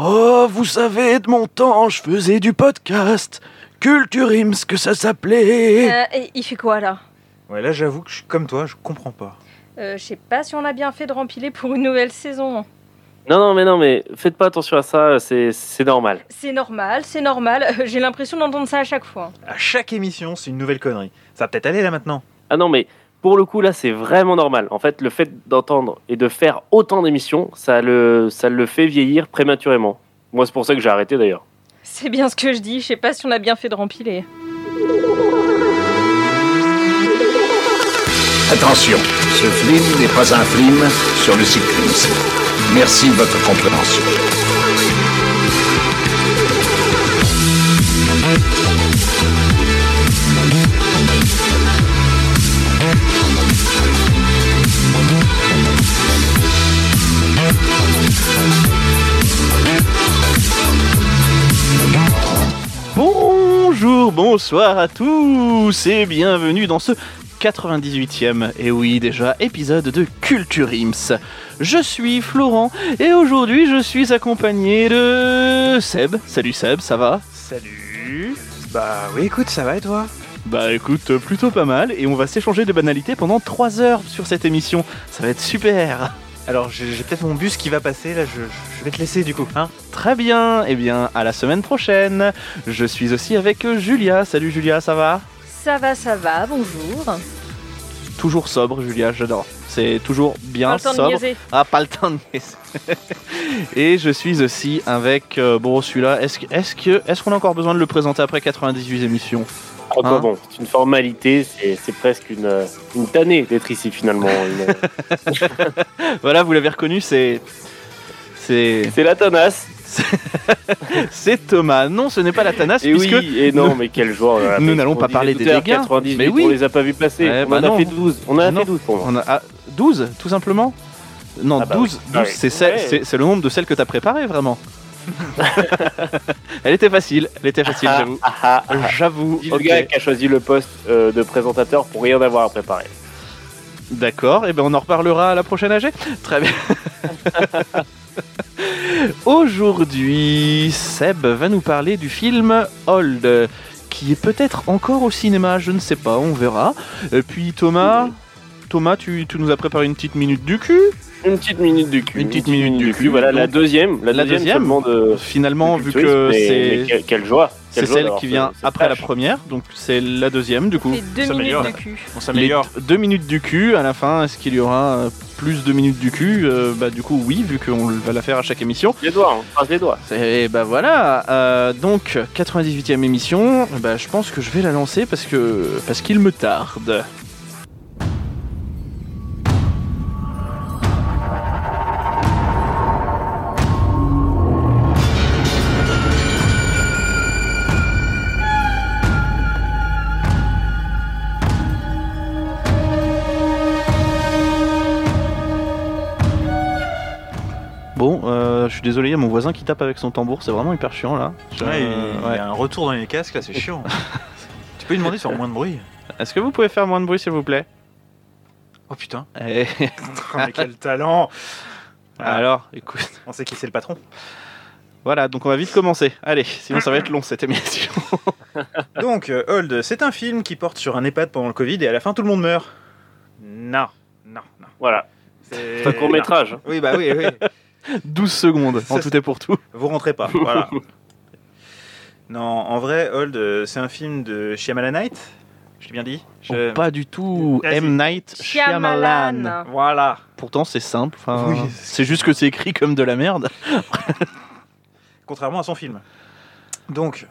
Oh, vous savez, de mon temps, je faisais du podcast. Culture Ims, que ça s'appelait. Euh, et il fait quoi là? Ouais, là j'avoue que je suis comme toi, je comprends pas. euh, Je sais pas si on a bien fait de rempiler pour une nouvelle saison. Non, non, mais non, mais faites pas attention à ça, c'est c'est normal. C'est normal, c'est normal. Euh, J'ai l'impression d'entendre ça à chaque fois. À chaque émission, c'est une nouvelle connerie. Ça va peut-être aller là maintenant. Ah non, mais pour le coup, là, c'est vraiment normal. En fait, le fait d'entendre et de faire autant d'émissions, ça le, ça le fait vieillir prématurément. Moi, c'est pour ça que j'ai arrêté d'ailleurs. C'est bien ce que je dis. Je sais pas si on a bien fait de rempiler. Attention, ce film n'est pas un film sur le cyclisme. Merci de votre compréhension. Bonjour, bonsoir à tous et bienvenue dans ce 98e, et oui déjà, épisode de Culture Ims. Je suis Florent et aujourd'hui je suis accompagné de Seb. Salut Seb, ça va? Salut Bah oui, écoute, ça va et toi? Bah écoute, plutôt pas mal et on va s'échanger de banalités pendant 3 heures sur cette émission. Ça va être super Alors j'ai peut-être mon bus qui va passer, là je, je vais te laisser du coup, hein Très bien, et bien à la semaine prochaine. Je suis aussi avec Julia. Salut Julia, ça va? Ça va, ça va. Bonjour. Toujours sobre Julia, j'adore. C'est toujours bien Pas le temps de. Ah, pas le temps de. Et je suis aussi avec. euh, bon, celui-là, est-ce qu'on a encore besoin de le présenter après 98 émissions? Bah Hein bon, c'est une formalité, c'est presque une, une tannée d'être ici finalement. Une- Voilà, vous l'avez reconnu, c'est. C'est. la tenace. C'est Thomas. Non, ce n'est pas la Thanas, Et puisque. oui, et non, nous- mais quel joueur. nous n'allons on pas parler des dégâts. 98, Mais oui. on les a pas vus passer. Eh on bah en a non. fait 12. On a Non. fait 12 pour moi. On a ah, 12, tout simplement Non, Ah bah 12, oui. 12 Ah oui. c'est celle- Ouais. c'est- c'est le nombre de celles que tu as préparées, vraiment. elle était facile, elle était facile, Ah, j'avoue. ah, ah. J'avoue. Le gars qui a choisi le poste euh, de présentateur pour rien avoir à préparer. D'accord, et ben on en reparlera à la prochaine AG. Très bien. Aujourd'hui, Seb va nous parler du film Old, qui est peut-être encore au cinéma, je ne sais pas, on verra. Et puis Thomas, Thomas, tu, tu nous as préparé une petite minute du cul. Une petite minute du cul. Une petite minute du cul, Voilà, la deuxième. La, La deuxième, de. Finalement, de vu que c'est quelle- joie. c'est celle qui vient après la première, donc c'est la deuxième du coup. Deux minutes de cul. On s'améliore. deux minutes du cul, à la fin, est-ce qu'il y aura euh, plus de minutes du cul Euh, Bah du coup oui, vu qu'on va la faire à chaque émission. Les doigts, on croise les doigts. Et bah voilà, euh, donc 98e émission, bah, je pense que je vais la lancer parce que parce qu'il me tarde. Suis désolé, il y a mon voisin qui tape avec son tambour, c'est vraiment hyper chiant là. Il il y a un retour dans les casques là, c'est chiant. tu peux lui demander de faire moins de bruit Est-ce que vous pouvez faire moins de bruit s'il vous plaît? Oh putain. Eh, Oh, mais quel talent Alors, écoute. On sait qui c'est le patron. Voilà, donc on va vite commencer. Allez, sinon ça va être long cette émission. Donc, euh, Hold, c'est un film qui porte sur un EHPAD pendant le Covid et à la fin tout le monde meurt. Non, non, non. Voilà. C'est C'est un court métrage. Oui, bah oui, oui. 12 secondes, en tout et pour tout. Vous rentrez pas, voilà. Non, en vrai, Hold, euh, c'est un film de Shyamalan Night. Je l'ai bien dit Je- Oh, pas du tout. M. Night Shyamalan. Shyamalan. Voilà. Pourtant c'est simple, enfin, Oui. c'est juste que c'est écrit comme de la merde. Contrairement à son film. Donc,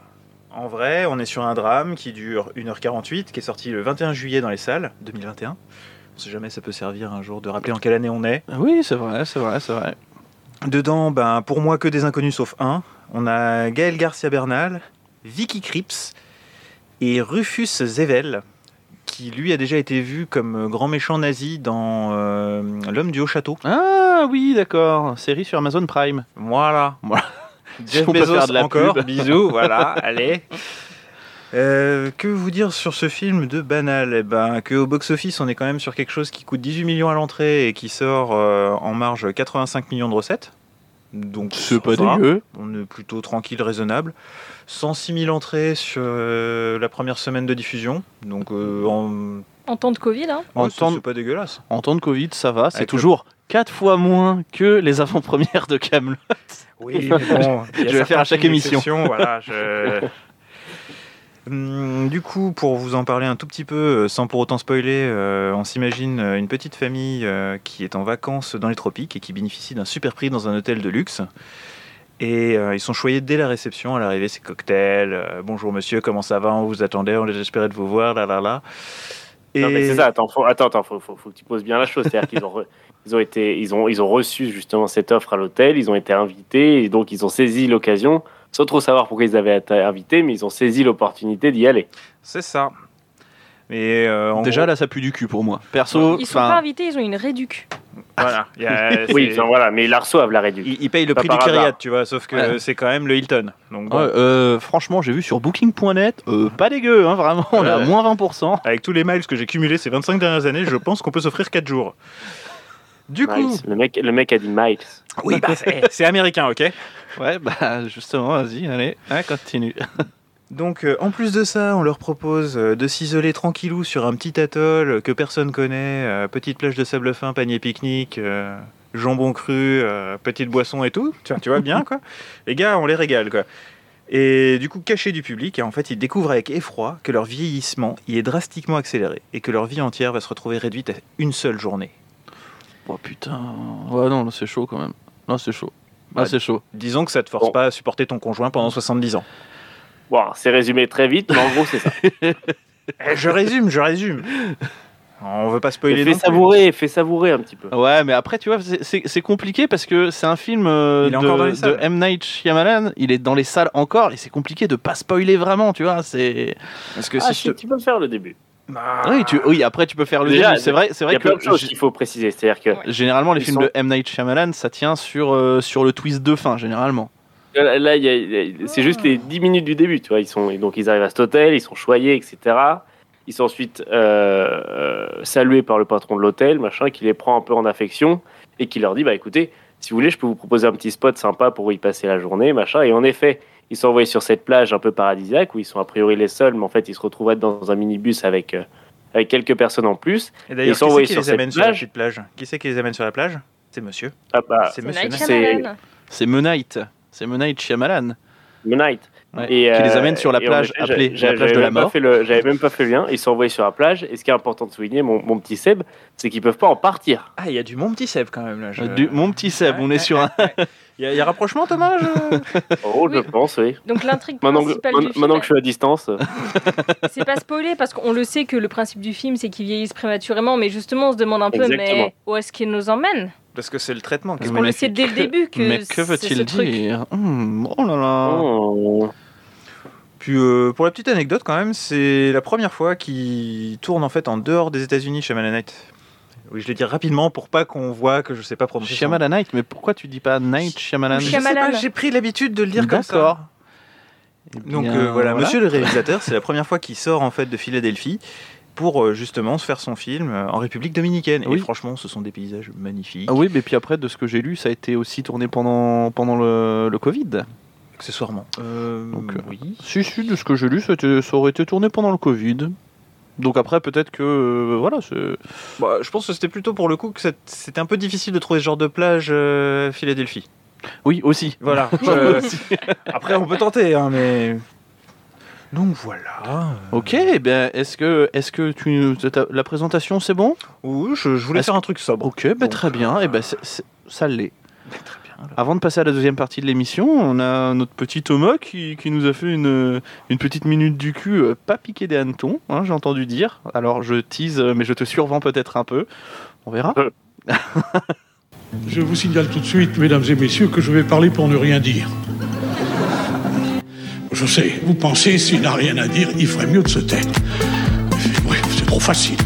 en vrai, on est sur un drame qui dure 1h48, qui est sorti le 21 juillet dans les salles, 2021. On sait jamais, ça peut servir un jour de rappeler en quelle année on est. Oui, c'est vrai, c'est vrai, c'est vrai. Dedans, ben, pour moi, que des inconnus sauf un. On a Gaël Garcia Bernal, Vicky Krieps et Rufus Zevel, qui lui a déjà été vu comme grand méchant nazi dans euh, L'homme du haut château. Ah oui, d'accord. Série sur Amazon Prime. Voilà. Voilà. Jeff peut Bezos de la encore. pub. Bisous, voilà, allez. Euh, que vous dire sur ce film de banal? Eh ben, que au box-office, on est quand même sur quelque chose qui coûte 18 millions à l'entrée et qui sort euh, en marge 85 millions de recettes. Donc C'est pas dégueu. On est plutôt tranquille, raisonnable. 106 000 entrées sur euh, la première semaine de diffusion. Donc euh, en, En temps de Covid, hein. En ouais, c'est- temps- pas dégueulasse. En temps de Covid, ça va. C'est toujours 4 fois moins que les avant-premières de Camelot. Oui, mais bon, Je vais faire à chaque émission. Voilà, je- Du coup, pour vous en parler un tout petit peu, euh, sans pour autant spoiler, euh, on s'imagine euh, une petite famille euh, qui est en vacances dans les tropiques et qui bénéficie d'un super prix dans un hôtel de luxe. Et euh, ils sont choyés dès la réception. À l'arrivée, c'est cocktail. Bonjour monsieur, comment ça va? On vous attendait, on désespérait de vous voir, là là là. Et Non, mais c'est ça, attends, faut, attends, attends, faut, faut, faut que tu poses bien la chose. C'est-à-dire qu'ils ont, re- ils ont, été, ils, ont, ils ont reçu justement cette offre à l'hôtel, ils ont été invités, et donc ils ont saisi l'occasion, sans trop savoir pourquoi ils avaient été invités, mais ils ont saisi l'opportunité d'y aller. c'est ça. Mais euh, Déjà gros, là, ça pue du cul pour moi. Perso, Ils sont pas invités, ils ont une réduc. voilà, il y a- Oui, enfin, voilà, mais ils la reçoivent, la réduction. Ils, ils payent le Pas prix du. Kyriat, tu vois, sauf que Ouais. c'est quand même le Hilton. Donc bon, ouais, euh, franchement, j'ai vu sur Booking.net, euh, pas dégueu, hein, vraiment. On est à moins 20%. avec tous les miles que j'ai cumulés ces 25 dernières années, je pense qu'on peut s'offrir 4 jours. Du coup. Le, mec, le mec a dit Miles. Oui, bah, c'est c'est américain, ok Ouais, bah justement, vas-y, allez, hein, continue. Donc, euh, en plus de ça, on leur propose euh, de s'isoler tranquillou sur un petit atoll que personne connaît, euh, petite plage de sable fin, panier pique-nique, euh, jambon cru, euh, petite boisson et tout. Tu vois, tu vois bien, quoi. Les gars, on les régale, quoi. Et du coup, cachés du public, et en fait, ils découvrent avec effroi que leur vieillissement y est drastiquement accéléré et que leur vie entière va se retrouver réduite à une seule journée. Oh putain. Ouais, non, là, c'est chaud quand même. Là, c'est chaud. Ouais. c'est chaud. Disons que ça te force Bon. pas à supporter ton conjoint pendant 70 ans. Bon, c'est résumé très vite, mais en gros, c'est ça. Eh, je résume, je résume. On veut pas spoiler fais non plus. savourer, fais savourer un petit peu. Ouais, mais après, tu vois, c'est- compliqué parce que c'est un film euh, de. M. Night Shyamalan. Il est dans les salles encore et c'est compliqué de pas spoiler vraiment, tu vois. C'est. Parce que Ah, si si, je te... tu peux faire le début. Bah, Oui, tu... oui, après, tu peux faire le Déjà, début. C'est vrai, c'est Il y vrai a plein de choses qu'il faut préciser. C'est-à-dire que Ouais. généralement, les Ils films sont- de M. Night Shyamalan, ça tient sur, euh, sur le twist de fin, généralement. Là, c'est juste les 10 minutes du début, tu vois. Ils sont, donc ils arrivent à cet hôtel, ils sont choyés, etc. Ils sont ensuite euh, euh, salués par le patron de l'hôtel, machin, qui les prend un peu en affection et qui leur dit, bah écoutez, si vous voulez, je peux vous proposer un petit spot sympa pour y passer la journée, machin. Et en effet, ils sont envoyés sur cette plage un peu paradisiaque où ils sont a priori les seuls, mais en fait, ils se retrouvent être dans un minibus avec euh, avec quelques personnes en plus. Et d'ailleurs, Ils sont qui c'est envoyés qui sur les cette amène sur la plage. plage? Qui c'est qui les amène sur la plage? C'est monsieur. Ah bah, C'est monsieur. C'est- Shyamalan. C'est M. Night. C'est M. Night Shyamalan. Moon Knight. Ouais, Et, qui les euh, amène sur la plage effet, appelée la plage de j'avais la même pas mort. fait le- J'avais même pas fait le lien. Ils sont envoyés sur la plage. Et ce qui est important de souligner, mon, mon petit Seb, c'est qu'ils peuvent pas en partir. Ah, il y a du mon petit Seb quand même là. je- Du- mon petit Seb, Ouais, on est ouais, sur un. Il y, a- il y a rapprochement, Thomas je- Oh, je Oui. pense, oui. Donc l'intrigue Maintenant, que- principale maintenant- film, maintenant que je suis à distance, c'est pas spoilé parce qu'on le sait que le principe du film c'est qu'ils vieillissent prématurément, mais justement on se demande un peu Exactement. mais où est-ce qu'il nous emmène Parce que c'est le traitement qui Parce qu'on le sait dès le début que Mais que veut-il dire? Hmm, Oh là là. oh, Puis euh, pour la petite anecdote quand même, c'est la première fois qu'il tourne en fait en dehors des États-Unis chez Night. Oui, je vais dire rapidement pour pas qu'on voit que je sais pas prononcer. Shyamalan Night, mais pourquoi tu dis pas Night Shyamalan Je sais Shyamalan. pas, J'ai pris l'habitude de le dire comme ça. D'accord. Eh Donc bien, euh, voilà, monsieur le réalisateur, c'est la première fois qu'il sort en fait de Philadelphie pour euh, justement se faire son film en République dominicaine. Oui. Et franchement, ce sont des paysages magnifiques. Ah oui, mais puis après, de ce que j'ai lu, ça a été aussi tourné pendant, pendant le, le Covid. Accessoirement. Euh, Donc, euh, oui. Si, si, de ce que j'ai lu, ça, aurait été tourné pendant le Covid. Donc après, peut-être que. euh, voilà, c'est. Bah, je pense que c'était plutôt pour le coup que c'était un peu difficile de trouver ce genre de plage euh, Philadelphie. Oui, aussi. Voilà. je- Après, on peut tenter, hein, mais. Donc voilà. Ok, bien, est-ce que, est-ce que tu, la présentation, c'est bon? Oui, je, je voulais faire un truc sobre. Ok, ben, Donc, très bien. euh, Eh ben, ça l'est. Très bien. Avant de passer à la deuxième partie de l'émission, on a notre petit Thomas qui, qui nous a fait une, une petite minute du cul, euh, pas piqué des hannetons, hein, j'ai entendu dire. Alors je tease, euh, mais je te survends peut-être un peu. On verra. Je vous signale tout de suite, mesdames et messieurs, que je vais parler pour ne rien dire. Je sais, vous pensez, s'il n'a rien à dire, il ferait mieux de se taire. Oui, c'est trop facile.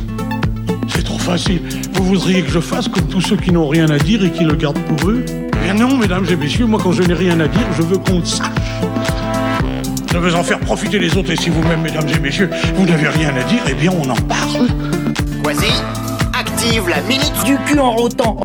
C'est trop facile. Vous voudriez que je fasse comme tous ceux qui n'ont rien à dire et qui le gardent pour eux Eh Bien non, mesdames et messieurs, moi quand je n'ai rien à dire, je veux qu'on le sache. Je veux en faire profiter les autres et si vous-même, mesdames et messieurs, vous n'avez rien à dire, eh bien on en parle. Quasi, active la minute du cul en rotant.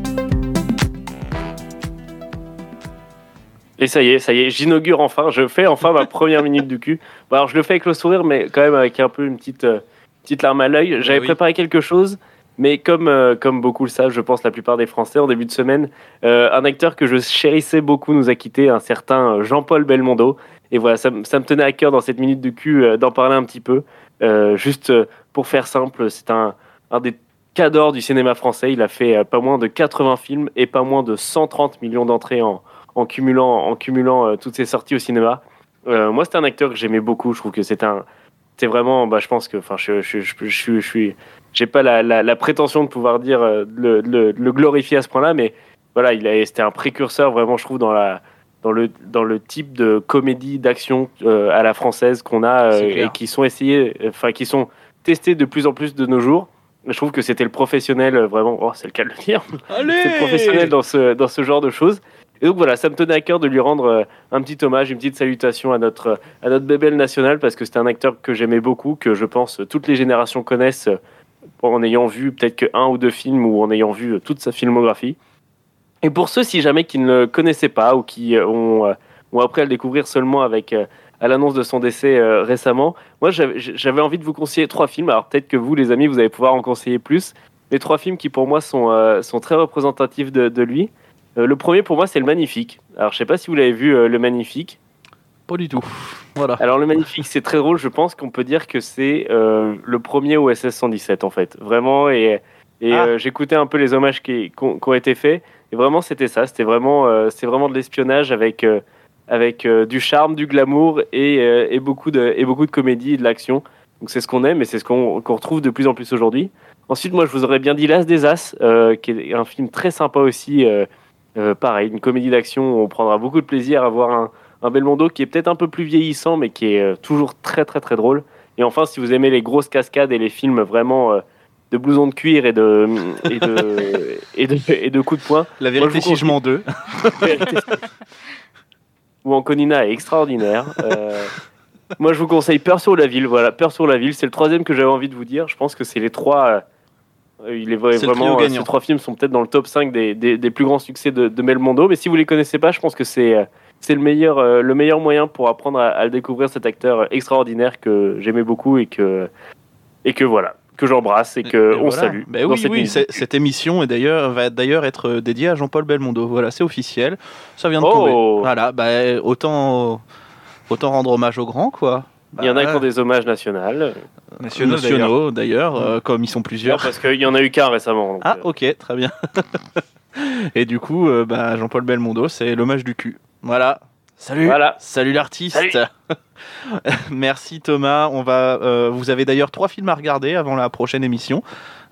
Et ça y est, ça y est, j'inaugure enfin, je fais enfin ma première minute du cul. Bon, alors je le fais avec le sourire, mais quand même avec un peu une petite, euh, petite larme à l'œil. J'avais oui. préparé quelque chose, mais comme, euh, comme beaucoup le savent, je pense la plupart des Français en début de semaine, euh, un acteur que je chérissais beaucoup nous a quitté, un certain euh, Jean-Paul Belmondo. Et voilà, ça, me- ça me tenait à cœur dans cette minute du cul euh, d'en parler un petit peu. Juste pour faire simple, c'est un, un des cadors du cinéma français. Il a fait pas moins de 80 films et pas moins de 130 millions d'entrées en, en cumulant, en cumulant toutes ses sorties au cinéma. Moi, c'était un acteur que j'aimais beaucoup. Je trouve que c'est un, c'est vraiment, bah, je pense que, enfin, je, je, je, je, suis- j'ai pas la, la, la prétention de pouvoir dire euh, le, le, le glorifier à ce point-là, mais voilà, il a, c'était un précurseur vraiment, je trouve, dans la, dans le, dans le type de comédie d'action euh, à la française qu'on a euh, et qui sont essayés, enfin, qui sont testés de plus en plus de nos jours. Je trouve que c'était le professionnel, vraiment, oh, c'est le cas de le dire, Allez c'est le professionnel dans ce, dans ce genre de choses. Et donc voilà, ça me tenait à cœur de lui rendre euh, un petit hommage, une petite salutation à notre, euh, à notre national, parce que c'est un acteur que j'aimais beaucoup, que je pense euh, toutes les générations connaissent en ayant vu peut-être que un ou deux films ou en ayant vu toute sa filmographie. Et pour ceux, si jamais qui ne le connaissaient pas ou qui ont, ont appris à le découvrir seulement avec, à l'annonce de son décès récemment, moi j'avais envie de vous conseiller trois films. Alors peut-être que vous, les amis, vous allez pouvoir en conseiller plus. Mais trois films qui pour moi sont, sont très représentatifs de lui. Euh, le premier pour moi c'est Le Magnifique. Alors je sais pas si vous l'avez vu, euh, Le Magnifique. Pas du tout. Voilà. Alors le magnifique, c'est très drôle. Je pense qu'on peut dire que c'est euh, le premier OSS 117 en fait, vraiment. Et, et Ah. euh, j'écoutais un peu les hommages qui, qui ont, qui ont été faits. Et vraiment, c'était ça. C'était vraiment, euh, c'est vraiment de l'espionnage avec euh, avec euh, du charme, du glamour et, euh, et beaucoup de et beaucoup de comédie et de l'action. Donc c'est ce qu'on aime et c'est ce qu'on retrouve de plus en plus aujourd'hui. Ensuite, moi, je vous aurais bien dit L'As des As, euh, qui est un film très sympa aussi. Euh, pareil, une comédie d'action où on prendra beaucoup de plaisir à voir un, un Belmondo qui est peut-être un peu plus vieillissant, mais qui est euh, toujours très très très drôle. Et enfin, si vous aimez les grosses cascades et les films vraiment euh, de blousons de cuir et de, et de, et de, et de coups de poing, La Moi, vérité je vous si je m'en deux. où Anconina est extraordinaire. Euh, moi, je vous conseille Peur sur la ville. Voilà, Peur sur la ville, c'est le troisième que j'avais envie de vous dire. Je pense que c'est les trois. Euh, il est le vraiment. euh, ces trois films sont peut-être dans le top 5 des, des, des plus grands succès de, de Belmondo. Mais si vous les connaissez pas, je pense que c'est euh, c'est le meilleur le meilleur moyen pour apprendre à, à le découvrir cet acteur extraordinaire que j'aimais beaucoup et que et que voilà que j'embrasse et que Et on voilà. salue. Ben oui, cette oui, émission est d'ailleurs va d'ailleurs être dédiée à Jean-Paul Belmondo. Voilà, c'est officiel. Ça vient de Oh. tomber. Voilà, bah, autant autant rendre hommage aux grands quoi. Il y en a Bah, qui ont des hommages nationaux. Nationaux, d'ailleurs. nationaux d'ailleurs, euh, comme ils sont Non, plusieurs. parce qu'il y en a eu qu'un récemment. donc, Ah, euh, ok, très bien. Et du coup, euh, bah, Jean-Paul Belmondo, c'est l'hommage du cul. Voilà. Salut. Voilà. Salut l'artiste. Merci Thomas. On va. euh, vous avez d'ailleurs trois films à regarder avant la prochaine émission.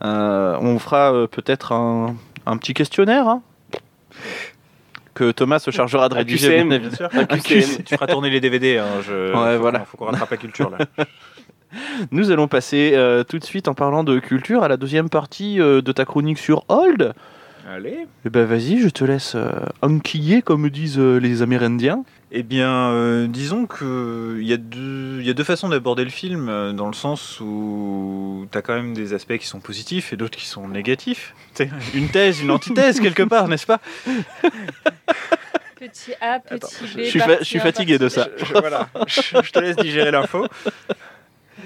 Euh, on fera euh, peut-être un, un petit questionnaire. hein, que Thomas se chargera de rédiger. QCM, bien sûr. QCM. Tu feras tourner les DVD. Hein, je... Ouais, faut voilà. qu'on- faut qu'on rattrape la culture là. Nous allons passer euh, tout de suite en parlant de culture à la deuxième partie euh, de ta chronique sur Old. Allez. Eh ben vas-y, je te laisse euh, enquiller comme disent euh, les Amérindiens. Eh bien, euh, disons que il y, a deux- y a deux façons d'aborder le film, euh, dans le sens où tu as quand même des aspects qui sont positifs et d'autres qui sont négatifs. C'est une thèse, une antithèse quelque part, n'est-ce pas? Petit A, petit B. je suis je fatigué de ça. Je- je- Voilà, je, je te laisse digérer l'info.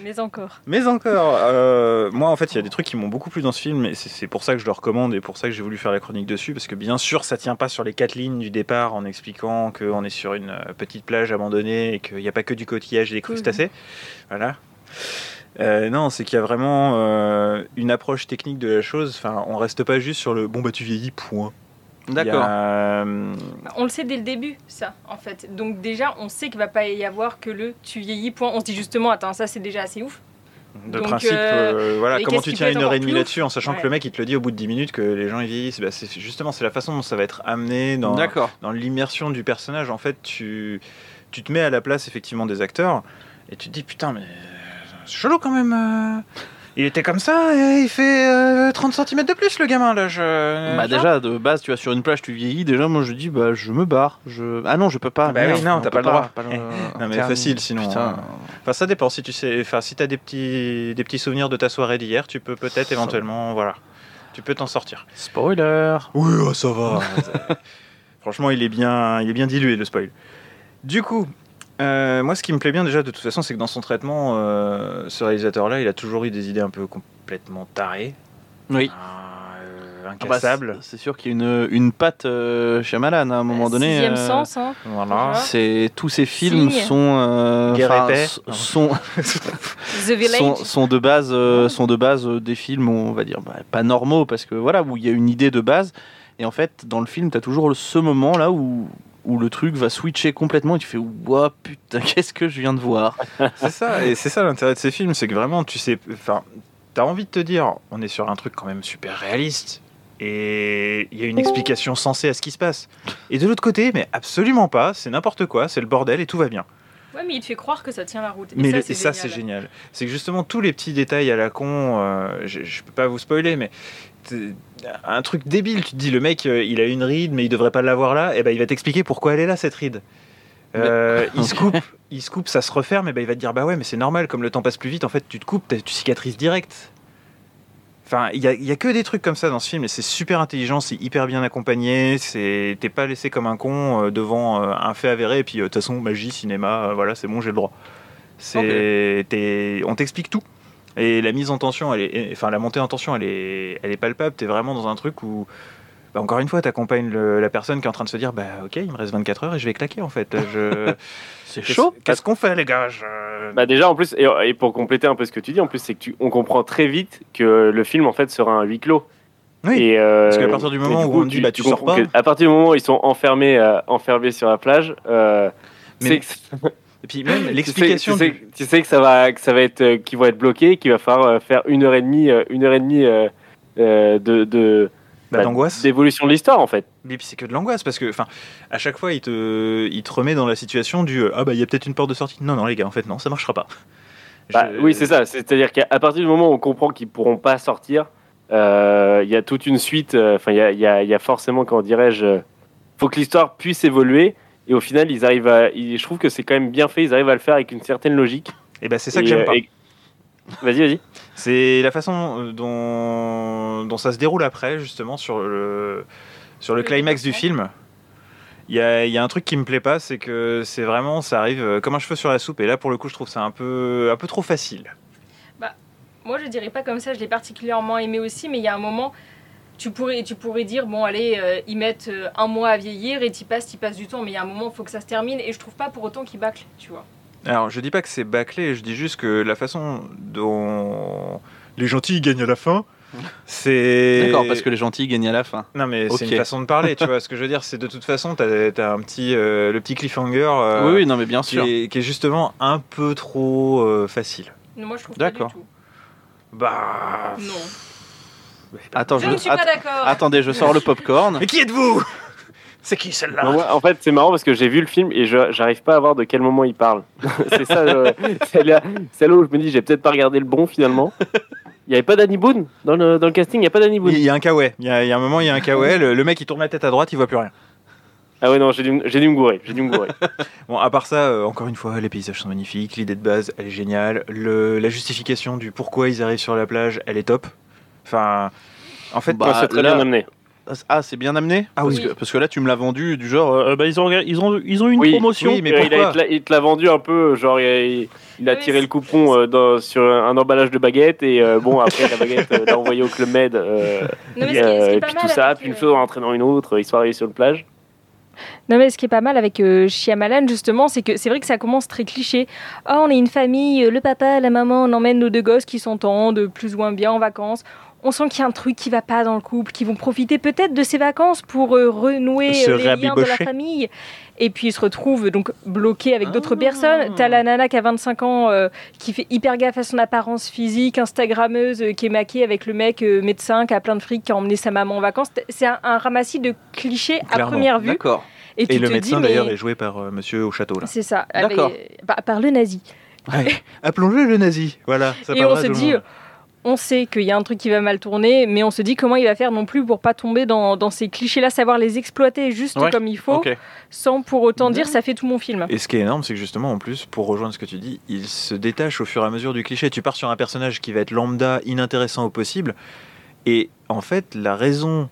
Mais encore. Mais encore, euh, moi en fait, il y a des trucs qui m'ont beaucoup plu dans ce film et c'est pour ça que je le recommande et pour ça que j'ai voulu faire la chronique dessus parce que bien sûr, ça tient pas sur les quatre lignes du départ en expliquant qu'on est sur une euh, petite plage abandonnée et qu'il n'y a pas que du coquillage et des crustacés. Voilà. Euh, non, c'est qu'il y a vraiment euh, une approche technique de la chose. Enfin, on reste pas juste sur le bon bah tu vieillis point. A, D'accord. euh, On le sait dès le début, ça, en fait. Donc déjà, on sait qu'il va pas y avoir que le tu vieillis, point. On se dit justement, attends, ça c'est déjà assez ouf. De Donc, principe, euh, euh, voilà, comment tu tiens une heure et demie là-dessus en sachant que le mec il te le dit au bout de 10 minutes que les gens ils vieillissent, bah, c'est justement c'est la façon dont ça va être amené dans, l'immersion du personnage. En fait, tu, tu te mets à la place effectivement des acteurs et tu te dis putain, mais c'est chelou quand même. euh. Il était comme ça et il fait euh, 30 cm de plus le gamin là. Je... Bah déjà de base tu vas sur une plage tu vieillis déjà moi je dis bah je me barre je ah non je peux pas Bah merde, oui, non, on t'as pas le droit. le- Non mais facile sinon. putain. hein. Enfin ça dépend si tu sais. Enfin si t'as des petits des petits souvenirs de ta soirée d'hier, tu peux peut-être éventuellement voilà, tu peux t'en sortir. spoiler Oui, oh, ça va. Franchement, il est bien, il est bien dilué le spoil. Du coup, euh, moi, ce qui me plaît bien déjà de toute façon, c'est que dans son traitement, euh, ce réalisateur-là, il a toujours eu des idées un peu complètement tarées, Oui. euh, Ah bah, incassables. c'est- sûr qu'il y a une, une patte euh, Shyamalan à un moment donné. Sixième euh, sens, hein. voilà. C'est tous ces films Signe. sont euh, sont, The Village. sont sont de base euh, sont de base euh, des films on va dire bah, pas normaux parce que voilà où il y a une idée de base et en fait dans le film tu as toujours ce moment là où où le truc va switcher complètement et tu fais ouah putain qu'est-ce que je viens de voir C'est ça, et c'est ça l'intérêt de ces films, c'est que vraiment, tu sais, enfin, t'as envie de te dire, on est sur un truc quand même super réaliste, et il y a une explication sensée à ce qui se passe. Et de l'autre côté, mais absolument pas, c'est n'importe quoi, c'est le bordel et tout va bien. Ouais, mais il te fait croire que ça tient la route. Et Mais ça, c'est et ça, génial. c'est génial. C'est que justement, tous les petits détails à la con, euh, je, je peux pas vous spoiler, mais un truc débile, tu te dis, le mec, euh, il a une ride, mais il devrait pas l'avoir là, et ben il va t'expliquer pourquoi elle est là, cette ride. Euh, il se coupe, il se coupe, ça se referme, et ben il va te dire, bah ouais, mais c'est normal, comme le temps passe plus vite, en fait, tu te coupes, tu cicatrises direct. Enfin, il y a, il y a que des trucs comme ça dans ce film, et c'est super intelligent, c'est hyper bien accompagné, c'est t'es pas laissé comme un con euh, devant euh, un fait avéré, et puis de toute façon, magie, cinéma, voilà, c'est bon, j'ai le droit. C'est, on t'explique tout. Et la mise en tension, elle est, enfin la montée en tension, elle est, elle est palpable. T'es vraiment dans un truc où, bah, encore une fois, t'accompagnes le- la personne qui est en train de se dire, bah ok, il me reste 24 heures et je vais claquer en fait. Je... c'est chaud Qu'est-ce qu'on fait les gars? Je- Bah déjà en plus et, et pour compléter un peu ce que tu dis en plus c'est que tu, on comprend très vite que le film en fait sera un huis clos. Oui, Et, euh, parce qu'à partir du moment où coup, on dit, bah, tu sors comprends pas. À partir du moment où ils sont enfermés euh, enfermés sur la plage, euh, Mais c'est que- Et puis même tu sais- l'explication. Tu sais, du- tu sais que ça va que ça va être euh, qu'ils vont être bloqués, qu'il va falloir euh, faire une heure et demie euh, une heure et demie euh, euh, de, de bah, bah, d'angoisse. d'évolution de l'histoire en fait. Et puis c'est que de l'angoisse parce que, enfin, à chaque fois, il te, il te remet dans la situation du, ah bah il y a peut-être une porte de sortie. Non non les gars, en fait non, ça marchera pas. Bah, Oui, c'est ça. C'est-à-dire qu'à à partir du moment où on comprend qu'ils pourront pas sortir, euh, il y a toute une suite. euh, Enfin, il y a, il y a- y a forcément, comment dirais-je, faut que l'histoire puisse évoluer. Et au final, ils arrivent à. ils- je trouve que c'est quand même bien fait. Ils arrivent à le faire avec une certaine logique. Et bah c'est ça que j'aime euh, pas. et- Vas-y, vas-y. C'est la façon euh, dont, dont ça se déroule après, justement, sur le, sur le climax du film. Il y a, il y a un truc qui me plaît pas, c'est que c'est vraiment, ça arrive euh, comme un cheveu sur la soupe. Et là, pour le coup, je trouve ça un peu, un peu trop facile. Moi, je dirais pas comme ça, je l'ai particulièrement aimé aussi, mais il y a un moment, tu pourrais, tu pourrais dire, bon, allez, euh, ils mettent euh, un mois à vieillir et t'y passes, t'y passes du temps, mais il y a un moment, il faut que ça se termine, et je trouve pas pour autant qu'ils bâclent, tu vois. Alors, je dis pas que c'est bâclé, je dis juste que la façon dont les gentils gagnent à la fin, c'est. d'accord parce que les gentils gagnent à la fin Non, mais c'est une façon de parler, tu vois. Ce que je veux dire, c'est de toute façon, t'as as un petit, euh, le petit cliffhanger euh, oui oui non mais bien qui, est, qui est justement un peu trop euh, facile. Moi, je trouve pas du D'accord. tout. Bah. Non. Attends Je je, ne suis pas d'accord. attendez je sors le popcorn Mais qui êtes-vous? C'est qui celle-là? Non, moi, en fait, c'est marrant parce que j'ai vu le film et je j'arrive pas à voir de quel moment il parle. c'est ça, euh, c'est là, où je me dis, j'ai peut-être pas regardé le bon finalement. Il y avait pas Danny Boone dans le, dans le casting, il y a pas Danny Boone. Il y a un kawaii. Il y a, il y a un moment, il y a un kawaii. Le, le mec, il tourne la tête à droite, il voit plus rien. Ah ouais, non, j'ai dû, dû me gourer. J'ai dû me gourer. Bon, à part ça, euh, encore une fois, les paysages sont magnifiques. L'idée de base, elle est géniale. Le, la justification du pourquoi ils arrivent sur la plage, elle est top. Enfin, en fait, Bah, c'est très là- bien amené. ah c'est bien amené Ah parce, oui. que, parce que là tu me l'as vendu du genre euh, bah, ils ont ils ont ils ont eu une Oui, promotion oui, mais Euh, il, a, pourquoi il te l'a- il te l'a vendu un peu, genre il, il a Oui, tiré le coupon euh, dans- sur un emballage de baguette et euh, bon après la baguette euh, l'a envoyé au Club Med euh, Non, et, euh, puis tout ça, puis une euh, chose en entraînant une autre, ils sont arrivés sur le plage. Non mais ce qui est pas mal avec euh, Shyamalan justement, c'est que c'est vrai que ça commence très cliché. Oh, on est une famille, euh, le papa, la maman, on emmène nos deux gosses qui s'entendent plus ou moins bien en vacances. On sent qu'il y a un truc qui va pas dans le couple, qui vont profiter peut-être de ces vacances pour euh, renouer Se euh, les liens de la famille. Et puis ils se retrouvent donc bloqués avec d'autres Ah. personnes. T'as la nana qui a 25 ans, euh, qui fait hyper gaffe à son apparence physique, Instagrammeuse, euh, qui est maquée avec le mec euh, médecin qui a plein de fric, qui a emmené sa maman en vacances. C'est un, un ramassis de clichés à première vue. d'accord Et, le te médecin dis, mais- d'ailleurs est joué par euh, Monsieur au château là. c'est ça, D'accord. avec- par, par le nazi. Ouais. Appelons-le le nazi. Voilà. Ça et on se dit. On sait qu'il y a un truc qui va mal tourner, mais on se dit comment il va faire non plus pour pas tomber dans, dans ces clichés-là, savoir les exploiter juste Ouais, comme il faut, sans pour autant dire ça fait tout mon film. Et ce qui est énorme, c'est que justement, en plus, pour rejoindre ce que tu dis, il se détache au fur et à mesure du cliché. Tu pars sur un personnage qui va être lambda, inintéressant au possible. Et en fait, la raison.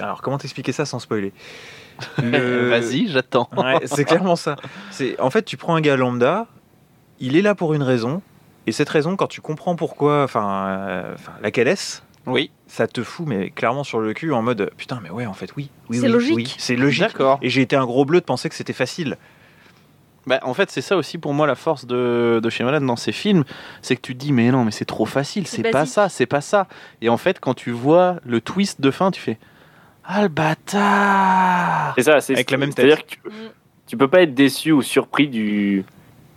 Alors, comment t'expliquer ça sans spoiler? Le- Vas-y, j'attends. Ouais, c'est clairement ça. C'est en fait, tu prends un gars lambda, il est là pour une raison, et cette raison, quand tu comprends pourquoi, enfin, euh, laquelle est-ce, Oui, ça te fout mais clairement sur le cul en mode putain mais ouais en fait oui, oui C'est oui, logique. oui, c'est logique. d'accord. Et j'ai été un gros bleu de penser que c'était facile. Bah, en fait, c'est ça aussi pour moi la force de, de Shyamalan dans ses films, c'est que tu te dis mais non, mais c'est trop facile, C'est pas ça, c'est pas ça. Et en fait, quand tu vois le twist de fin, tu fais ah le bâtard. C'est ça, c'est Avec la même tête. C'est-à-dire que tu, tu peux pas être déçu ou surpris du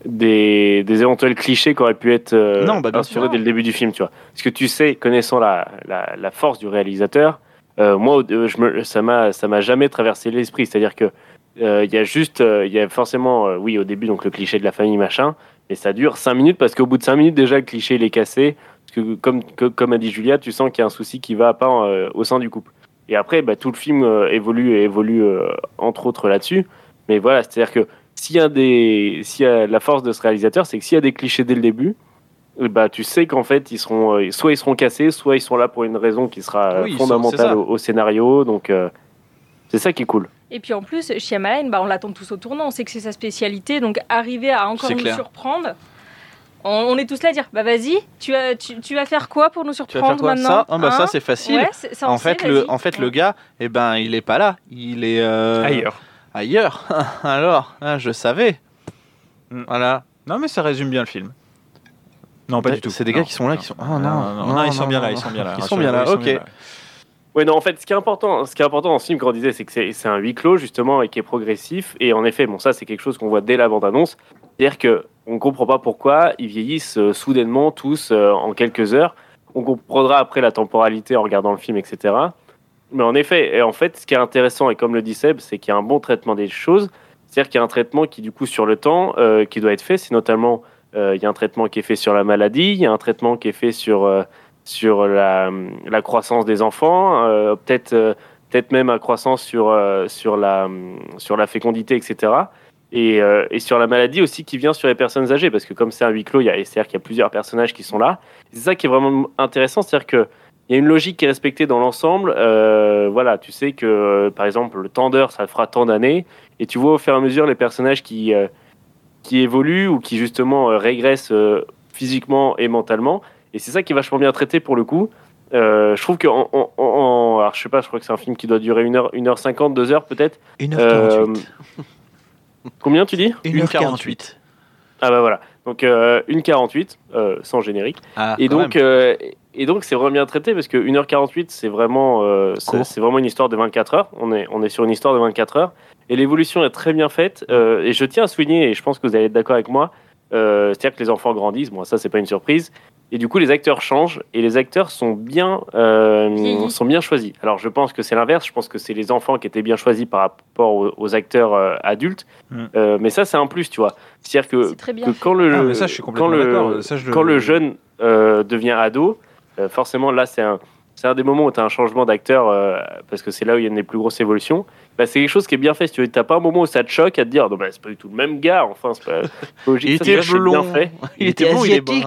des, des éventuels clichés qui auraient pu être euh, Non, bah, bien inspirés sûr. dès le début du film, tu vois. Parce que tu sais, connaissant la, la, la force du réalisateur, euh, moi, euh, je me, ça m'a ça m'a jamais traversé l'esprit. C'est-à-dire que euh, il y a juste, il y a forcément, oui, au début, donc le cliché de la famille machin, mais ça dure 5 minutes parce qu'au bout de 5 minutes déjà le cliché il est cassé. Parce que comme que- comme a dit Julia, tu sens qu'il y a un souci qui va pas euh, au sein du couple. Et après, bah, tout le film évolue et évolue entre autres là-dessus. Mais voilà, c'est-à-dire que s'il y a des, s'il y a la force de ce réalisateur, c'est que s'il y a des clichés dès le début, bah tu sais qu'en fait ils seront, euh, soit ils seront cassés, soit ils sont là pour une raison qui sera euh, Oui, fondamentale au, au scénario. Donc euh, c'est ça qui est cool. Et puis en plus, Shyamalan, bah, on l'attend tous au tournant, on sait que c'est sa spécialité, donc arriver à encore nous clair. surprendre, on, on est tous là à dire, bah vas-y, tu, vas- tu, tu vas faire quoi pour nous Tu vas surprendre faire quoi maintenant ça Ah bah ça hein c'est facile. Ouais, c'est- ça, on en sait, fait, le, en fait, le gars, eh ben, il est pas là. Il est euh, Ailleurs. Ailleurs. Alors, ah, je savais. Mm. Voilà. Non mais ça résume bien le film. Non pas du tout. C'est des Non. gars qui sont là, qui sont. Ah non, non, non, ils sont bien là, ils sont bien là. Ils sont bien là. Ok. sont bien là. Ouais, non, en fait, ce qui est important, ce qui est important dans ce film, quand on disait, c'est que c'est c'est un huis clos, justement, et qui est progressif. Et en effet, bon, ça, c'est quelque chose qu'on voit dès la bande-annonce. C'est-à-dire qu'on ne comprend pas pourquoi ils vieillissent euh, soudainement tous euh, en quelques heures. On comprendra après la temporalité en regardant le film, etc. Mais en effet, et en fait, ce qui est intéressant, et comme le dit Seb, c'est qu'il y a un bon traitement des choses. C'est-à-dire qu'il y a un traitement qui, du coup, sur le temps, euh, qui doit être fait. C'est notamment, euh, il y a un traitement qui est fait sur la maladie, il y a un traitement qui est fait sur, euh, sur la, la croissance des enfants, euh, peut-être peut-être même un croissance sur, sur, la, sur la fécondité, etc. Et, et sur la maladie aussi qui vient sur les personnes âgées, parce que comme c'est un huis clos, il y a, c'est-à-dire qu'il y a plusieurs personnages qui sont là. C'est ça qui est vraiment intéressant, c'est-à-dire que il y a une logique qui est respectée dans l'ensemble. Euh, voilà, tu sais que, euh, par exemple, le temps d'heures, ça fera tant d'années, et tu vois au fur et à mesure les personnages qui, euh, qui évoluent ou qui justement euh, régressent euh, physiquement et mentalement. Et c'est ça qui est vachement bien traité pour le coup. Euh, je trouve que, en, en- en- alors je sais pas, je crois que c'est un film qui doit durer 1h, 1h50, 2h peut-être. 1h48. Euh, Combien tu dis? 1h48. Ah bah voilà. Donc euh, 1h48, euh, sans générique. Ah, Et donc, euh, et donc c'est vraiment bien traité parce que 1h48, c'est vraiment, euh, c'est vraiment une histoire de 24 heures. On est, on est sur une histoire de 24 heures. Et l'évolution est très bien faite. Et je tiens à souligner, et je pense que vous allez être d'accord avec moi, euh, c'est-à-dire que les enfants grandissent. Bon, ça, c'est pas une surprise. Et du coup, les acteurs changent et les acteurs sont bien, euh, sont bien choisis. Alors, je pense que c'est l'inverse. Je pense que c'est les enfants qui étaient bien choisis par rapport aux, aux acteurs euh, adultes. Mm. Euh, mais ça, c'est un plus, tu vois. C'est-à-dire que, C'est très bien que quand le, Ah, mais ça, je suis quand le-. Ça, je quand le jeune euh, devient ado, euh, forcément là c'est un, c'est un des moments où tu as un changement d'acteur euh, parce que c'est là où il y a une des plus grosses évolutions. Bah, c'est quelque chose qui est bien fait. Si tu n'as pas un moment où ça te choque à te dire non, bah, c'est pas du tout le même gars, enfin c'est pas logique. Il Ça, était c'est blond. bien fait. Il était bon, il est brun.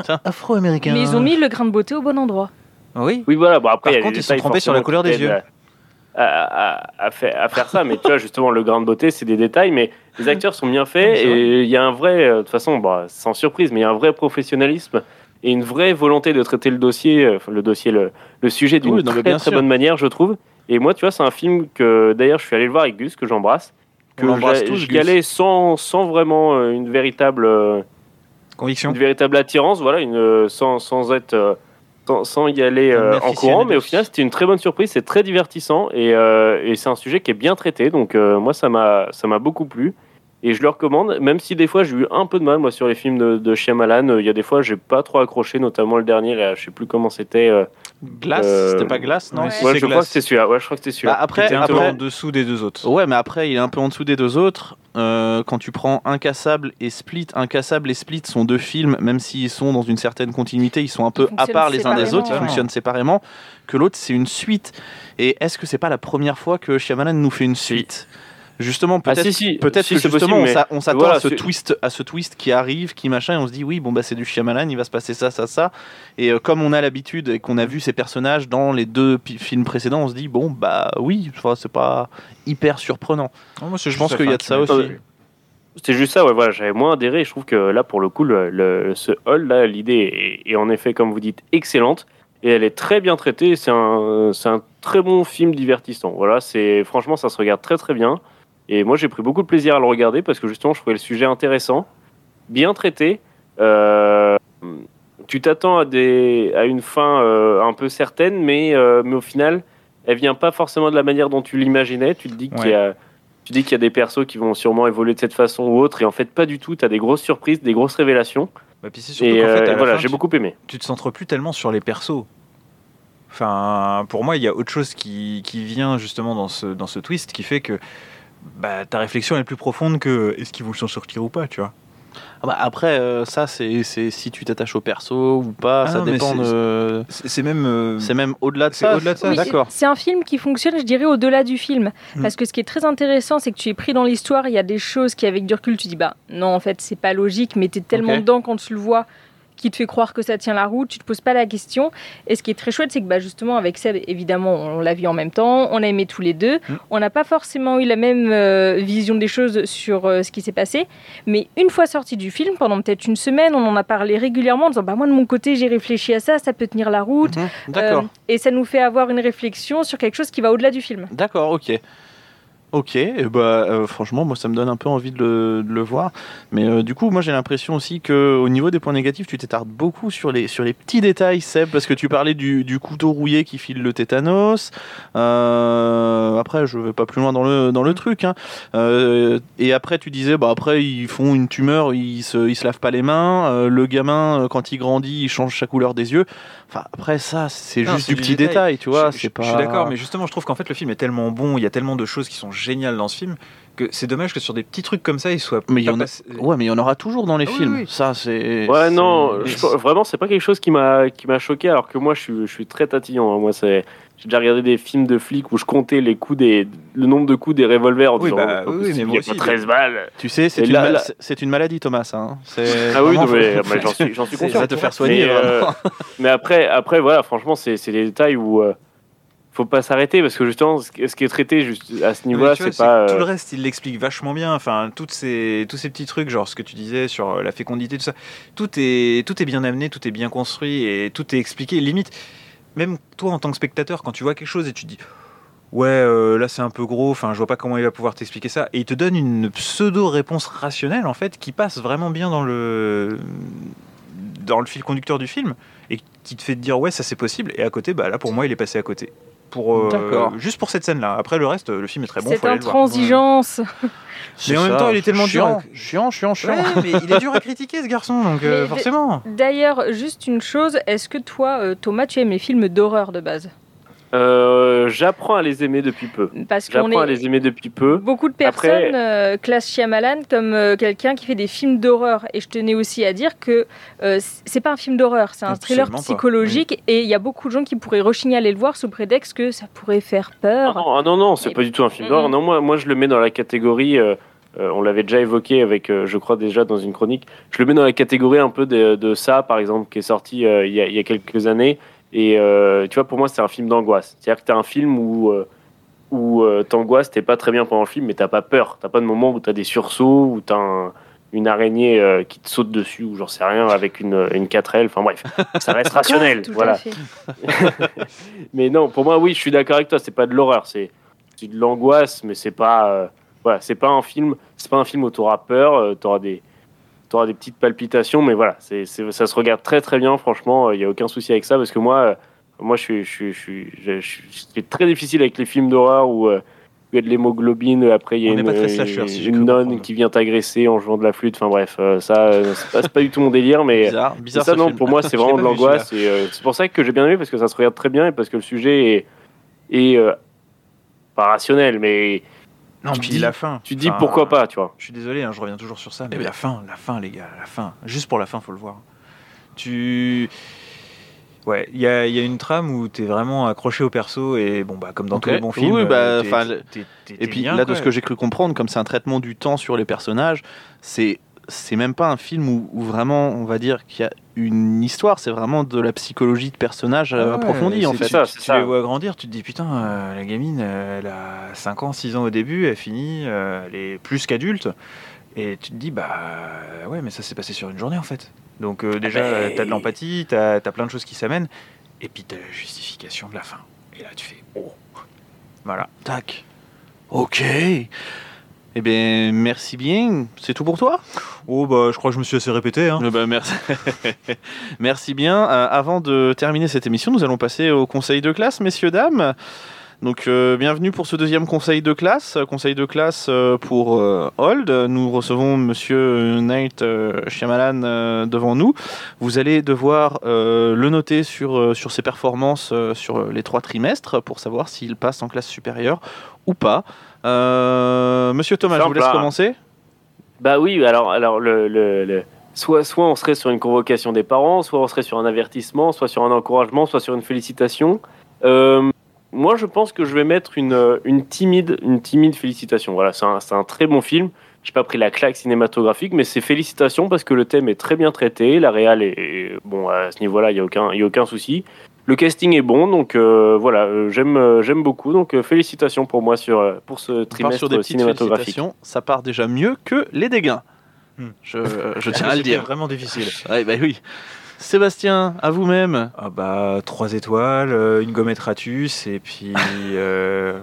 Putain. afro-américain. Mais ils ont mis le grain de beauté au bon endroit. Oui. Oui, voilà. Bon, après, Par il y a des contre, ils sont trompés sur la couleur des yeux. aident À, à- à faire, à faire ça, mais tu vois, justement, le grain de beauté, c'est des détails, mais les acteurs sont bien faits et il y a un vrai, euh, de toute façon, bah, sans surprise, mais il y a un vrai professionnalisme et une vraie volonté de traiter le dossier, euh, le dossier, le, le sujet d'une Oui, très, très bonne manière, je trouve. Et moi, tu vois, c'est un film que d'ailleurs, je suis allé le voir avec Gus, que j'embrasse, que j'y allais sans, sans vraiment euh, une véritable. euh, Conviction. une véritable attirance, voilà, une, sans, sans être. sans, sans y aller en courant, mais au final c'était une très bonne surprise, c'est très divertissant et, et c'est un sujet qui est bien traité, donc moi ça m'a ça m'a beaucoup plu et je le recommande, même si des fois j'ai eu un peu de mal moi sur les films de, de Shyamalan, Euh, il y a des fois j'ai pas trop accroché, notamment le dernier là, je sais plus comment c'était. euh, Glace, euh, c'était pas glace, non ouais. Si, je crois Glass. que c'était celui-là, ouais, je crois que c'était celui-là. Bah, après- C'était un peu après- en dessous des deux autres. Ouais, mais après, il est un peu en dessous des deux autres. Euh, quand tu prends Incassable et Split, Incassable et Split sont deux films, même s'ils sont dans une certaine continuité, ils sont un peu à part les uns des autres, ils fonctionnent séparément, que l'autre c'est une suite. Et est-ce que c'est pas la première fois que Shyamalan nous fait une suite? Justement, peut-être si, si, peut-être si, que c'est justement possible, on mais s'a- on s'attend voilà, à ce twist, à ce twist qui arrive, qui machin, et on se dit oui, bon bah c'est du Shyamalan, il va se passer ça, ça, ça. Et euh, comme on a l'habitude et qu'on a vu ces personnages dans les deux films précédents, on se dit bon bah oui, c'est pas hyper surprenant. Non, moi, c'est Je pense qu'il y a de ça aussi. C'est juste ça, ouais, voilà, j'avais moins adhéré. Je trouve que là, pour le coup, le, le- ce hall, là, l'idée est, est en effet, comme vous dites, excellente. Et elle est très bien traitée. C'est un, c'est un très bon film divertissant. Voilà, c'est franchement, ça se regarde très très bien. Et moi, j'ai pris beaucoup de plaisir à le regarder parce que justement, je trouvais le sujet intéressant, bien traité. Euh, tu t'attends à, des, à une fin euh, un peu certaine, mais, euh, mais au final, elle vient pas forcément de la manière dont tu l'imaginais. Tu te dis qu'il y a tu dis qu'il y a des persos qui vont sûrement évoluer de cette façon ou autre, et en fait pas du tout. Tu as des grosses surprises, des grosses révélations, Bah, puis c'est surtout et qu'en fait, à la voilà, fin, j'ai tu- beaucoup aimé. tu te centres plus tellement sur les persos. Enfin, pour moi, il y a autre chose qui, qui vient justement dans ce, dans ce twist qui fait que bah, ta réflexion est plus profonde que est-ce qu'ils vont s'en sortir ou pas, tu vois. Ah bah, après, euh, ça c'est c'est si tu t'attaches au perso ou pas, Ah ça non, dépend c'est- de. C'est même. euh, C'est même au-delà de c'est ça. au-delà de ça, Oui, D'accord. C'est un film qui fonctionne, je dirais, au-delà du film. Mm. Parce que ce qui est très intéressant, c'est que tu es pris dans l'histoire, il y a des choses qui, avec du recul, tu dis, bah non, en fait, c'est pas logique, mais tu es tellement dedans quand tu le vois qui te fait croire que ça tient la route, tu te poses pas la question. Et ce qui est très chouette, c'est que bah, justement, avec Seb, évidemment, on l'a vu en même temps, on a aimé tous les deux. Mm. On n'a pas forcément eu la même euh, vision des choses sur euh, ce qui s'est passé. Mais une fois sorti du film, pendant peut-être une semaine, on en a parlé régulièrement en disant, bah moi, de mon côté, j'ai réfléchi à ça, ça peut tenir la route. Mhm. Euh, et ça nous fait avoir une réflexion sur quelque chose qui va au-delà du film. D'accord, ok. Ok, et bah euh, franchement, moi ça me donne un peu envie de le, de le voir. Mais euh, du coup, moi j'ai l'impression aussi que au niveau des points négatifs, tu t'étardes beaucoup sur les, sur les petits détails, Seb, parce que tu parlais du, du couteau rouillé qui file le tétanos. Euh, après, je vais pas plus loin dans le, dans le truc. hein. Et après, tu disais, bah après ils font une tumeur, ils se, ils se lavent pas les mains. Le gamin, quand il grandit, il change sa couleur des yeux. Enfin, après ça, c'est juste du du petit détail. détail, tu vois. je, pas. je suis d'accord, mais justement, je trouve qu'en fait, le film est tellement bon, il y a tellement de choses qui sont géniales dans ce film, que c'est dommage que sur des petits trucs comme ça, il soit Mais il y pas en a- Ouais, mais il y en aura toujours dans les Ah films. oui. Ça, c'est. Ouais, non, je- vraiment, c'est pas quelque chose qui m'a qui m'a choqué, alors que moi, je suis, je suis très tatillon. hein. Moi, c'est. J'ai déjà regardé des films de flics où je comptais les coups des, le nombre de coups des revolvers. en Oui, disant, bah, oh, oui, mais il moi y a aussi, pas 13 balles. Tu sais, c'est une, là- ma- une maladie, Thomas. Hein. C'est Ah oui, vraiment, non, mais, j'en suis, j'en suis conscient. va te faire soigner. Mais, euh, mais après, après, voilà, franchement, c'est c'est des détails où euh, faut pas s'arrêter parce que justement, ce qui est traité juste à ce niveau-là, c'est pas. Tout le euh, reste, il l'explique vachement bien. Enfin, toutes ces, tous ces petits trucs, genre ce que tu disais sur euh, la fécondité, tout ça, tout est, tout est bien amené, tout est bien construit et tout est expliqué. Limite, même toi en tant que spectateur, quand tu vois quelque chose et tu te dis, ouais, euh, là c'est un peu gros, enfin, je vois pas comment il va pouvoir t'expliquer ça, et il te donne une pseudo réponse rationnelle en fait, qui passe vraiment bien dans le, dans le fil conducteur du film et qui te fait te dire, ouais, ça c'est possible. Et à côté, bah là pour moi, il est passé à côté. Pour, euh, D'accord. juste pour cette scène-là. Après le reste, le film est très bon. Cette intransigeance. Mais en même temps, il est tellement dur chiant, à- chiant, chiant, chiant. Ouais, mais il est dur à critiquer ce garçon, donc euh, forcément. D'ailleurs, juste une chose, est-ce que toi, euh, Thomas, tu aimes les films d'horreur de base? Euh, J'apprends à les aimer depuis peu. Parce qu'on à les aimer depuis peu. beaucoup de Après- personnes euh, classent Shyamalan comme euh, quelqu'un qui fait des films d'horreur. Et je tenais aussi à dire que euh, c'est pas un film d'horreur, c'est un thriller pas, psychologique. Et il y a beaucoup de gens qui pourraient rechigner à aller le voir sous prétexte que ça pourrait faire Ah peur. non, ah non, non, c'est Et- pas du tout un film d'horreur. Non, moi, moi, je le mets dans la catégorie. euh, euh, on l'avait déjà évoqué avec, euh, je crois déjà dans une chronique. Je le mets dans la catégorie un peu de, de ça, par exemple, qui est sorti euh, il y, a, il y a quelques années. Et euh, tu vois, pour moi, c'est un film d'angoisse. C'est-à-dire que t'as un film où euh, où euh, t'angoisses, t'es pas très bien pendant le film, mais t'as pas peur. T'as pas de moment où t'as des sursauts, où t'as un- une araignée euh, qui te saute dessus, ou j'en sais rien, avec une, une 4L. Enfin bref, ça reste rationnel. Tout voilà. Mais non, pour moi, oui, je suis d'accord avec toi. C'est pas de l'horreur, c'est c'est de l'angoisse, mais c'est pas, voilà, c'est pas un film. C'est pas un film où t'auras peur, t'auras des, t'auras des petites palpitations, mais voilà, c'est, c'est- ça se regarde très très bien. Franchement, il y a aucun souci avec ça parce que moi, euh, moi, je suis, je suis, je suis, je, c'est très difficile avec les films d'horreur où euh, il y a de l'hémoglobine. Après, il y a On une, très slasher, si une nonne qui vient t'agresser en jouant de la flûte. Enfin bref, euh, ça, euh, c'est pas, c'est pas du tout mon délire, mais. Bizarre, bizarre ça, non, film. pour moi, c'est vraiment de l'angoisse. Et euh, c'est pour ça que j'ai bien aimé, parce que ça se regarde très bien et parce que le sujet est, est euh, pas rationnel, mais Non, tu puis dis- la fin. tu dis pourquoi pas, tu vois. Je suis désolé, hein, je reviens toujours sur ça, mais Eh ben. la fin, la fin, les gars, la fin. Juste pour la fin, faut le voir. Tu. Ouais, il y a, il y a une trame où t'es vraiment accroché au perso et bon bah comme dans tous les bons films. Oui, bah, euh, t'es- enfin, t'es- t'es- t'es Et puis bien, là, de ce que j'ai cru comprendre, comme c'est un traitement du temps sur les personnages, c'est c'est même pas un film où, où vraiment on va dire qu'il y a une histoire, c'est vraiment de la psychologie de personnages euh, Ah ouais, approfondie en c'est- fait. ça, Tu, ça. les vois grandir, tu te dis putain, euh, la gamine, euh, elle a 5 ans, 6 ans au début, elle finit, euh, elle est plus qu'adulte. Et tu te dis, bah ouais, mais ça s'est passé sur une journée en fait. Donc euh, déjà, bah, euh, t'as de l'empathie, t'as as plein de choses qui s'amènent, et puis t'as la justification de la fin. Et là, tu fais, oh. Voilà. Tac. Ok. Eh bien, merci bien. C'est tout pour toi? Oh bah, je crois que je me suis assez répété. Hein. Eh ben, merci. merci bien. Euh, avant de terminer cette émission, nous allons passer au conseil de classe, messieurs, dames. Donc, euh, bienvenue pour ce deuxième conseil de classe. Conseil de classe euh, pour Hold. Nous recevons monsieur Night euh, Shyamalan devant nous. Vous allez devoir le noter sur, sur ses performances sur les trois trimestres pour savoir s'il passe en classe supérieure ou pas. Euh, monsieur Thomas, je vous laisse Sympa. commencer. Bah oui, alors, alors le, le- le- Soit, soit on serait sur une convocation des parents, soit on serait sur un avertissement, soit sur un encouragement, soit sur une félicitation. Euh, moi, je pense que je vais mettre une, une, timide, une timide félicitation. Voilà, c'est un, c'est un très bon film. J'ai pas pris la claque cinématographique, mais c'est félicitations parce que le thème est très bien traité. La réal est, est- bon à ce niveau-là, il y a aucun, y a aucun souci. Le casting est bon, donc euh, voilà, euh, j'aime, euh, j'aime beaucoup. Donc félicitations pour moi sur pour ce trimestre sur des cinématographique. ça part déjà mieux que les dégâts. Hmm. Je, je tiens à le C'était dire. vraiment difficile. Ouais, bah oui. Sébastien, à vous-même. Ah bah, 3 étoiles, euh, une gommette ratus, et puis. euh,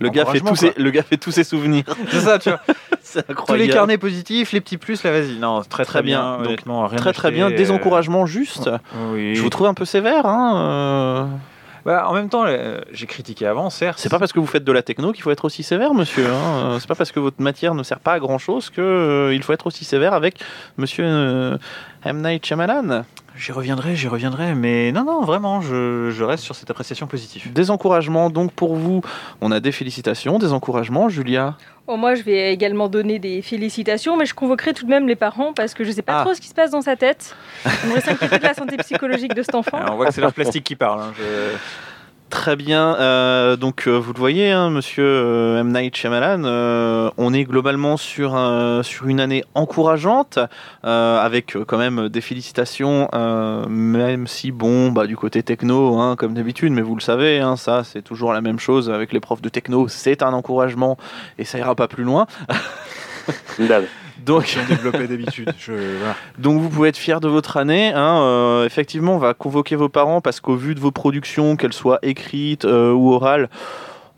Le gars, fait tous ses, le gars fait tous ses souvenirs. C'est ça, tu vois. C'est Tous incroyable. les carnets positifs, les petits plus, là, vas-y. Non, très très, Très bien. bien. Donc, honnêtement, rien Très très bien. Des euh, encouragements justes. Oui. Je vous trouve un peu sévère. Hein euh. Bah, en même temps, euh, j'ai critiqué avant, certes. C'est pas parce que vous faites de la techno qu'il faut être aussi sévère, monsieur. hein. Euh, C'est pas parce que votre matière ne sert pas à grand chose qu'il faut être aussi sévère avec monsieur euh, M. Night Shyamalan. J'y reviendrai, j'y reviendrai, mais non, non, vraiment, je, je reste sur cette appréciation positive. Des encouragements, donc pour vous, on a des félicitations, des encouragements, Julia. Oh, moi, je vais également donner des félicitations, mais je convoquerai tout de même les parents parce que je sais pas Ah. trop ce qui se passe dans sa tête. On devrait s'inquiéter de la santé psychologique de cet enfant. Alors, on voit que c'est leur plastique qui parle. hein, je- Très bien. euh, donc, euh, vous le voyez, hein, monsieur euh, M. Night Shyamalan, on est globalement sur, un- sur une année encourageante, avec quand même des félicitations, même si, bon, bah, du côté techno, hein, comme d'habitude, mais vous le savez, hein, ça, c'est toujours la même chose avec les profs de techno, c'est un encouragement et ça ira pas plus loin. Donc, Qui ont développé d'habitude. Je... voilà. Donc vous pouvez être fier de votre année. hein, euh, effectivement, on va convoquer vos parents parce qu'au vu de vos productions, qu'elles soient écrites euh, ou orales,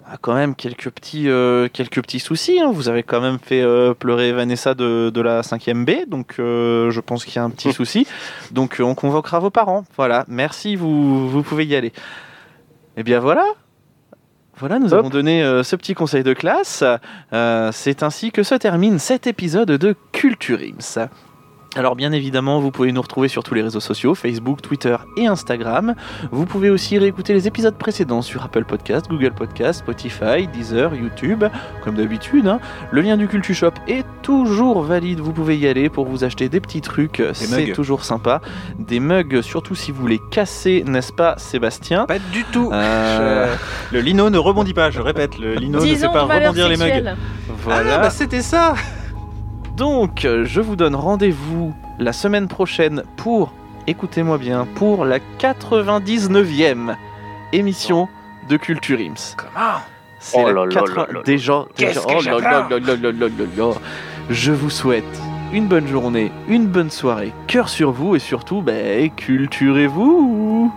on a quand même quelques petits, euh, quelques petits soucis. hein. Vous avez quand même fait pleurer Vanessa de, de la 5e B, donc je pense qu'il y a un petit souci. Donc on convoquera vos parents. Voilà, merci, vous, vous pouvez y aller. Et bien voilà. Voilà, nous Hop. avons donné euh, ce petit conseil de classe. Euh, C'est ainsi que se termine cet épisode de Culture Ims. Alors bien évidemment, vous pouvez nous retrouver sur tous les réseaux sociaux, Facebook, Twitter et Instagram. Vous pouvez aussi réécouter les épisodes précédents sur Apple Podcast, Google Podcast, Spotify, Deezer, YouTube, comme d'habitude. hein. Le lien du Culture Shop est toujours valide, vous pouvez y aller pour vous acheter des petits trucs, c'est mugs. toujours sympa. Des mugs, surtout si vous les cassez, n'est-ce pas Sébastien? Pas du tout. Euh, Je- Le lino ne rebondit pas, je répète. Le lino ne fait pas rebondir les mugs. Voilà. Ah, bah c'était ça Donc, je vous donne rendez-vous la semaine prochaine pour, écoutez-moi bien, pour la 99e émission de Culture Ims. Comment? C'est Oh la là là 80 là là. déjà, oh là. Je vous souhaite une bonne journée, une bonne soirée, cœur sur vous et surtout, ben, culturez-vous